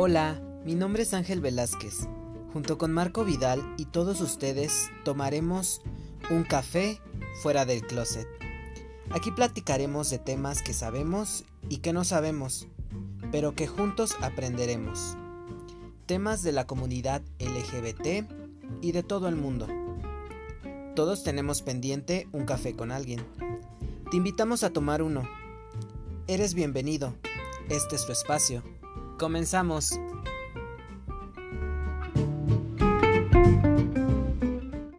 Hola, mi nombre es Ángel Velázquez. Junto con Marco Vidal y todos ustedes tomaremos un café fuera del closet. Aquí platicaremos de temas que sabemos y que no sabemos, pero que juntos aprenderemos. Temas de la comunidad LGBT y de todo el mundo. Todos tenemos pendiente un café con alguien. Te invitamos a tomar uno. Eres bienvenido. Este es tu espacio. Comenzamos.